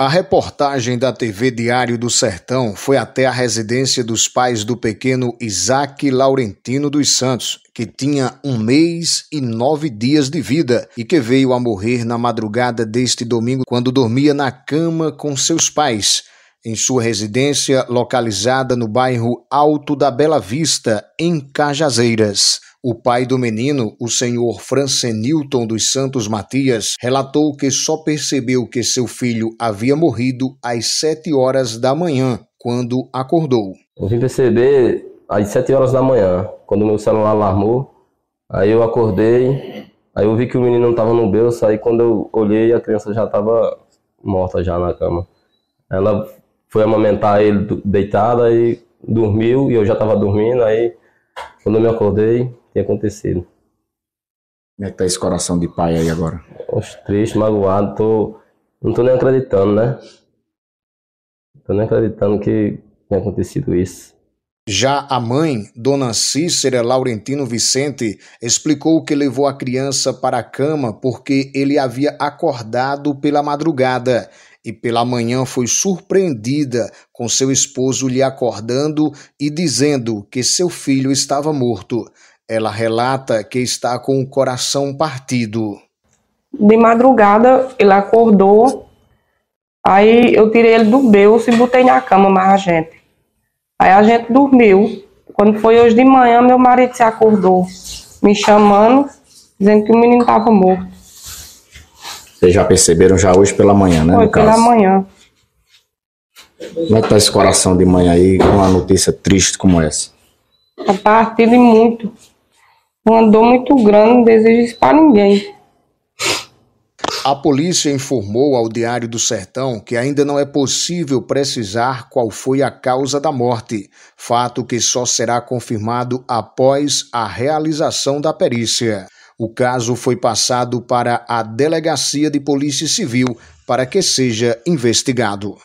A reportagem da TV Diário do Sertão foi até a residência dos pais do pequeno Isaac Laurentino dos Santos, que tinha um mês e nove dias de vida e que veio a morrer na madrugada deste domingo quando dormia na cama com seus pais, em sua residência localizada no bairro Alto da Bela Vista, em Cajazeiras. O pai do menino, o senhor Francenilton dos Santos Matias, relatou que só percebeu que seu filho havia morrido às sete horas da manhã, quando acordou. Eu vim perceber às sete horas da manhã, quando meu celular alarmou. Aí eu acordei, aí eu vi que o menino não estava no berço, aí quando eu olhei a criança já estava morta já na cama. Ela foi amamentar ele deitada e dormiu, e eu já estava dormindo, aí quando eu me acordei, tinha acontecido. Como é que tá esse coração de pai aí agora? Oxe, triste, magoado, tô, não tô nem acreditando, né? Tô nem acreditando que tenha acontecido isso. Já a mãe, Dona Cícera Laurentino Vicente, explicou que levou a criança para a cama porque ele havia acordado pela madrugada e pela manhã foi surpreendida com seu esposo lhe acordando e dizendo que seu filho estava morto. Ela relata que está com o coração partido. De madrugada, ele acordou, aí eu tirei ele do berço e botei na cama mais a gente. Aí a gente dormiu. Quando foi hoje de manhã, meu marido se acordou, me chamando, dizendo que o menino estava morto. Vocês já perceberam já hoje pela manhã, né? Foi pela manhã. Como é que tá esse coração de mãe aí com uma notícia triste como essa? Tá partido e muito uma dor muito grande, não desejo isso para ninguém. A polícia informou ao Diário do Sertão que ainda não é possível precisar qual foi a causa da morte, fato que só será confirmado após a realização da perícia. O caso foi passado para a Delegacia de Polícia Civil para que seja investigado.